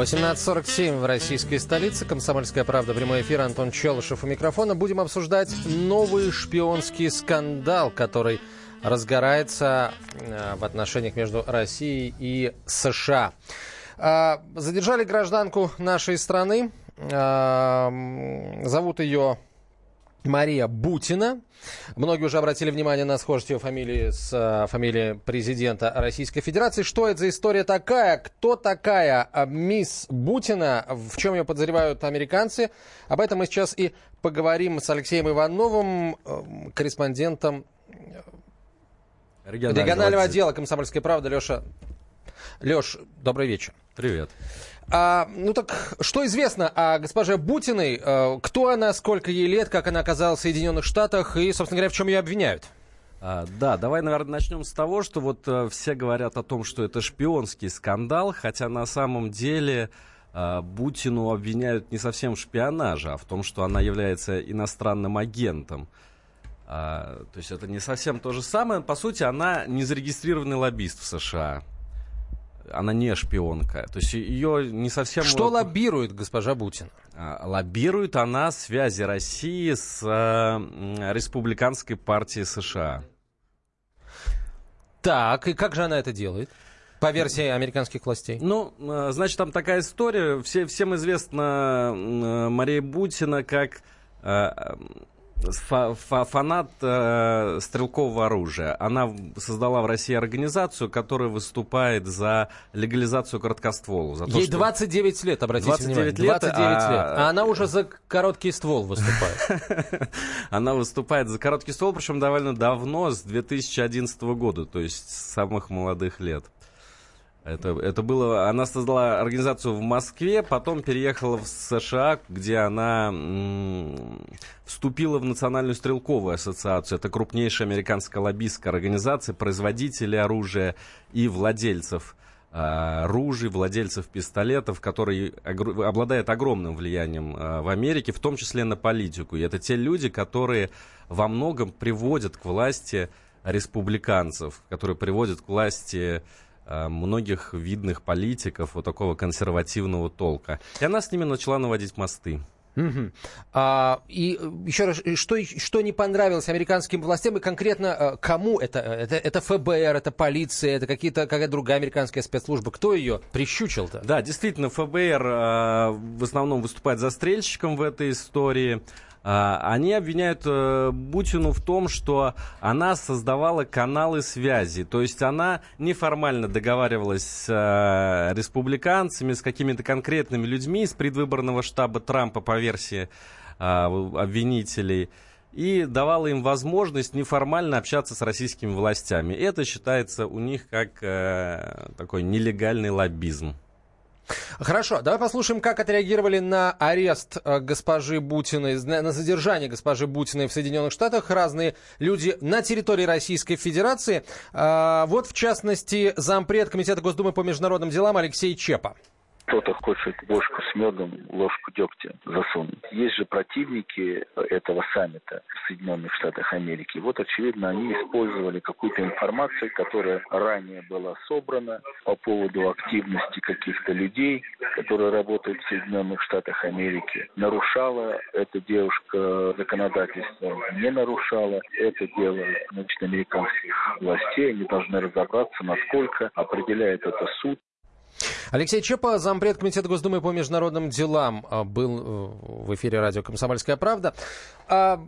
Восемнадцать сорок семь в российской столице. Комсомольская правда. Прямой эфир. Антон Челышев у микрофона. Будем обсуждать новый шпионский скандал, который разгорается э, в отношениях между Россией и США. А, задержали гражданку нашей страны. А, зовут ее Мария Бутина. Многие уже обратили внимание на схожесть ее фамилии с э, фамилией президента Российской Федерации. Что это за история такая? Кто такая э, мисс Бутина? В чем ее подозревают американцы? Об этом мы сейчас и поговорим с Алексеем Ивановым, э, корреспондентом регионального, регионального отдела «Комсомольской правды». Леша, Леш, добрый вечер. Привет. А, ну так, что известно о госпоже Бутиной? А, кто она, сколько ей лет, как она оказалась в Соединенных Штатах и, собственно говоря, в чем ее обвиняют? А, да, давай, наверное, начнем с того, что вот а, все говорят о том, что это шпионский скандал, хотя на самом деле а, Бутину обвиняют не совсем в шпионаже, а в том, что она является иностранным агентом. А, то есть это не совсем то же самое. По сути, она не зарегистрированный лоббист в США она не шпионка. То есть ее не совсем... Что лоббирует госпожа Бутина? Лоббирует она связи России с э, республиканской партией США. Так, и как же она это делает? По версии американских властей. Ну, э, значит, там такая история. Все, всем известна э, Мария Бутина как фанат э, стрелкового оружия. Она создала в России организацию, которая выступает за легализацию короткоствола. За то, Ей что... 29 лет, обратите 29 внимание. Лет, 29 а... лет. А она уже за короткий ствол выступает. Она выступает за короткий ствол, причем довольно давно, с 2011 года, то есть с самых молодых лет. Это, это было, она создала организацию в Москве, потом переехала в США, где она вступила в Национальную стрелковую ассоциацию. Это крупнейшая американская лоббистская организация производителей оружия и владельцев а, ружей, владельцев пистолетов, который обладает огромным влиянием а, в Америке, в том числе на политику. И это те люди, которые во многом приводят к власти республиканцев, которые приводят к власти Э, многих видных политиков вот такого консервативного толка. И она с ними начала наводить мосты. Угу. А, и еще раз, что, что не понравилось американским властям и конкретно э, кому это? Это, это ФБР, это полиция, это какие-то, какая-то другая американская спецслужба? Кто ее прищучил-то? Да, действительно, ФБР э, в основном выступает застрельщиком в этой истории. А, они обвиняют э, Бутину в том, что она создавала каналы связи. То есть она неформально договаривалась с э, республиканцами, с какими-то конкретными людьми из предвыборного штаба Трампа по версии а, обвинителей и давала им возможность неформально общаться с российскими властями. Это считается у них как э, такой нелегальный лоббизм. Хорошо, давай послушаем, как отреагировали на арест э, госпожи Бутиной, на задержание госпожи Бутиной в Соединенных Штатах разные люди на территории Российской Федерации. А, вот, в частности, зампред Комитета Госдумы по международным делам Алексей Чепа кто-то хочет ложку с медом, ложку дегтя засунуть. Есть же противники этого саммита в Соединенных Штатах Америки. Вот, очевидно, они использовали какую-то информацию, которая ранее была собрана по поводу активности каких-то людей, которые работают в Соединенных Штатах Америки. Нарушала эта девушка законодательство, не нарушала. Это дело значит, американских властей. Они должны разобраться, насколько определяет это суд. Алексей Чепа, зампред Комитета Госдумы по международным делам, а, был э, в эфире радио «Комсомольская правда». А,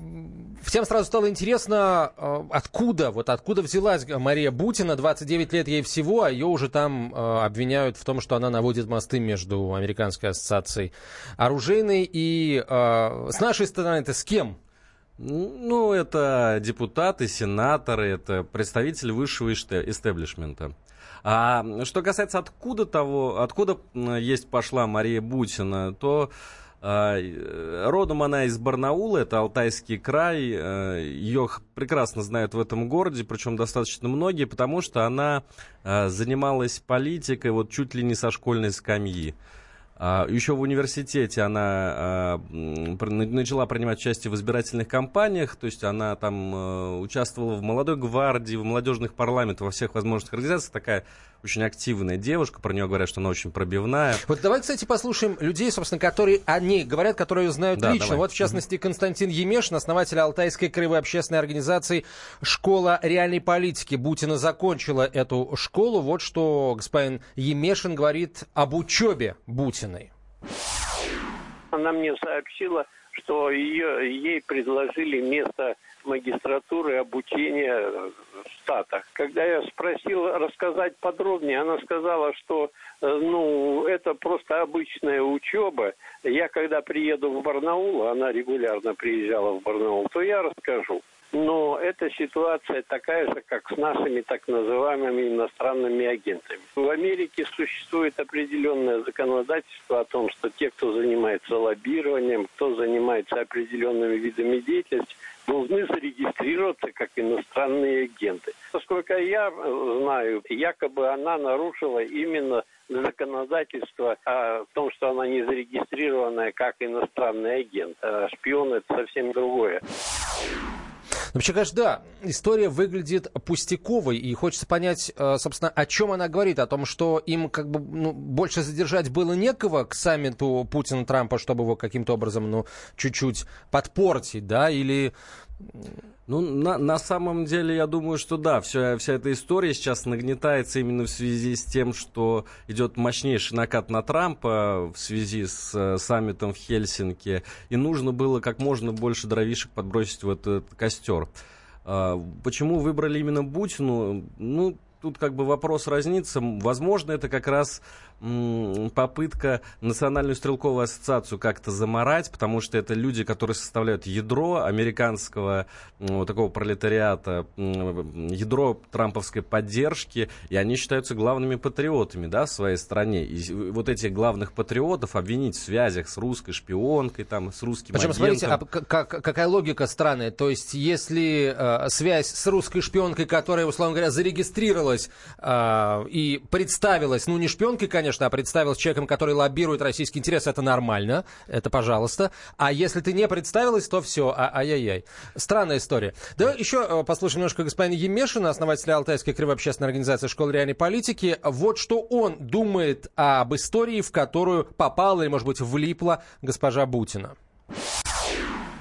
всем сразу стало интересно, а, откуда, вот откуда взялась Мария Бутина, 29 лет ей всего, а ее уже там обвиняют в том, что она наводит мосты между Американской ассоциацией оружейной и с нашей стороны это с кем? Ну, это депутаты, сенаторы, это представители высшего истеблишмента. А что касается откуда того, откуда есть пошла Мария Бутина, то А, э, родом она из Барнаула, это Алтайский край. Э, Ее прекрасно знают в этом городе, причем достаточно многие, потому что она э, занималась политикой вот чуть ли не со школьной скамьи. А, Еще в университете она начала принимать участие в избирательных кампаниях, то есть она там участвовала в молодой гвардии, в молодежных парламентах, во всех возможных организациях. Такая очень активная девушка, про нее говорят, что она очень пробивная. Вот давай, кстати, послушаем людей, собственно, которые они говорят, которые ее знают да, лично. Давай. Вот, в частности, Константин Емешин, основатель Алтайской краевой общественной организации «Школа реальной политики». Бутина закончила эту школу. Вот что господин Емешин говорит об учебе Бутиной. Она мне сообщила, что ее, ей предложили место магистратуры обучения в Штатах. Когда я спросил рассказать подробнее, она сказала, что э, ну, это просто обычная учеба. Я когда приеду в Барнаул, она регулярно приезжала в Барнаул, то я расскажу. Но эта ситуация такая же, как с нашими так называемыми иностранными агентами. В Америке существует определенное законодательство о том, что те, кто занимается лоббированием, кто занимается определенными видами деятельности, должны зарегистрироваться как иностранные агенты. Насколько я знаю, якобы она нарушила именно законодательство о том, что она не зарегистрированная как иностранный агент. А шпион это совсем другое. Вообще, конечно, да, история выглядит пустяковой, и хочется понять, э, собственно, о чем она говорит, о том, что им как бы ну, больше задержать было некого к саммиту Путина-Трампа, чтобы его каким-то образом, ну, чуть-чуть подпортить, да, или ну, на, на самом деле, я думаю, что да, вся, вся эта история сейчас нагнетается именно в связи с тем, что идет мощнейший накат на Трампа в связи с э, саммитом в Хельсинки, и нужно было как можно больше дровишек подбросить в этот костер. Э, почему выбрали именно Бутину? Ну, тут как бы вопрос разнится. Возможно, это как раз попытка Национальную стрелковую ассоциацию как-то заморать, потому что это люди, которые составляют ядро американского вот такого пролетариата, ядро трамповской поддержки, и они считаются главными патриотами да, в своей стране. И вот этих главных патриотов обвинить в связях с русской шпионкой, там, с русским Причем, агентом. смотрите, а как, какая логика странная. То есть, если э, связь с русской шпионкой, которая, условно говоря, зарегистрировалась э, и представилась, ну, не шпионкой, конечно, конечно, представил с человеком, который лоббирует российский интерес, это нормально, это пожалуйста. А если ты не представилась, то все, а, ай-яй-яй. Странная история. Давай еще э, послушаем немножко господина Емешина, основателя Алтайской кривой общественной организации школы реальной политики. Вот что он думает об истории, в которую попала или, может быть, влипла госпожа Бутина.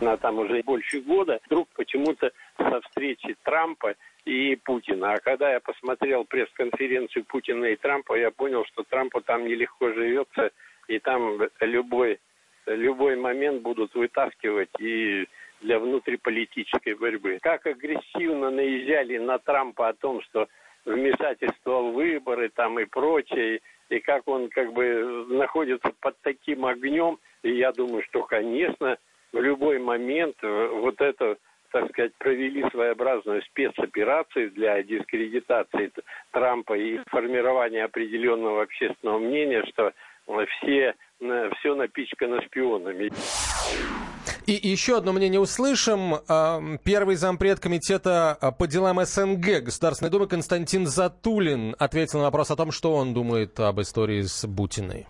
Она там уже больше года. Вдруг почему-то со встречи Трампа и Путина. А когда я посмотрел пресс-конференцию Путина и Трампа, я понял, что Трампу там нелегко живется, и там любой, любой момент будут вытаскивать и для внутриполитической борьбы. Как агрессивно наезжали на Трампа о том, что вмешательство в выборы там и прочее, и как он как бы находится под таким огнем, и я думаю, что, конечно, в любой момент вот это так сказать, провели своеобразную спецоперацию для дискредитации Трампа и формирования определенного общественного мнения, что все, все напичкано шпионами. И еще одно мнение услышим. Первый зампред комитета по делам СНГ Государственной Думы Константин Затулин ответил на вопрос о том, что он думает об истории с Бутиной.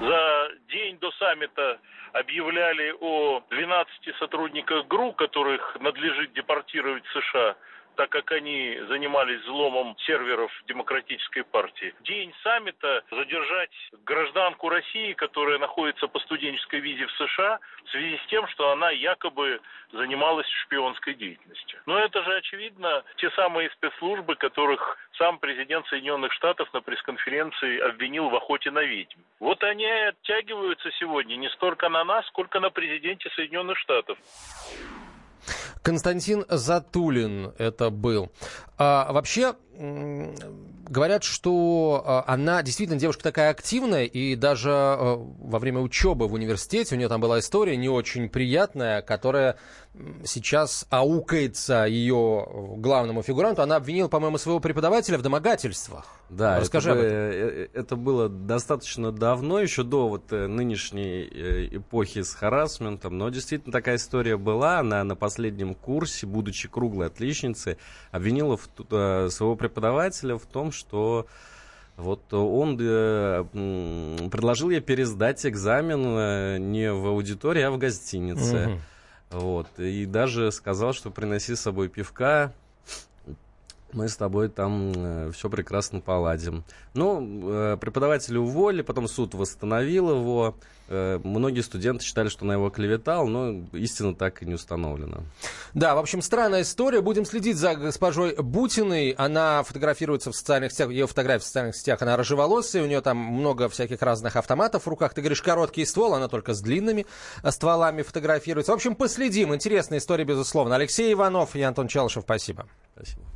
За день до саммита объявляли о 12 сотрудниках ГРУ, которых надлежит депортировать в США так как они занимались взломом серверов Демократической партии. День саммита задержать гражданку России, которая находится по студенческой визе в США, в связи с тем, что она якобы занималась шпионской деятельностью. Но это же, очевидно, те самые спецслужбы, которых сам президент Соединенных Штатов на пресс-конференции обвинил в охоте на ведьм. Вот они оттягиваются сегодня не столько на нас, сколько на президенте Соединенных Штатов. Константин Затулин это был. А, вообще, говорят, что а, она действительно девушка такая активная, и даже а, во время учебы в университете у нее там была история не очень приятная, которая сейчас аукается ее главному фигуранту. Она обвинила, по-моему, своего преподавателя в домогательствах. Да, Расскажи это, об этом. э, это было достаточно давно, еще до вот э, нынешней э, эпохи с харасментом, но действительно такая история была. Она на последнем курсе, будучи круглой отличницей, обвинила в э, своего преподавателя в том, что вот он э, предложил ей пересдать экзамен э, не в аудитории, а в гостинице. Мгм. Вот. И даже сказал, что приноси с собой пивка, мы с тобой там все прекрасно поладим. Ну, э, преподавателя уволили, потом суд восстановил его. Э, многие студенты считали, что она его клеветал, но истина так и не установлена. Да, в общем, странная история. Будем следить за госпожой Бутиной. Она фотографируется в социальных сетях, ее фотографии в социальных сетях, она рыжеволосая, у нее там много всяких разных автоматов в руках. Ты говоришь, короткий ствол, она только с длинными э, стволами фотографируется. В общем, последим. Интересная история, безусловно. Алексей Иванов и Антон Челышев, спасибо. Спасибо.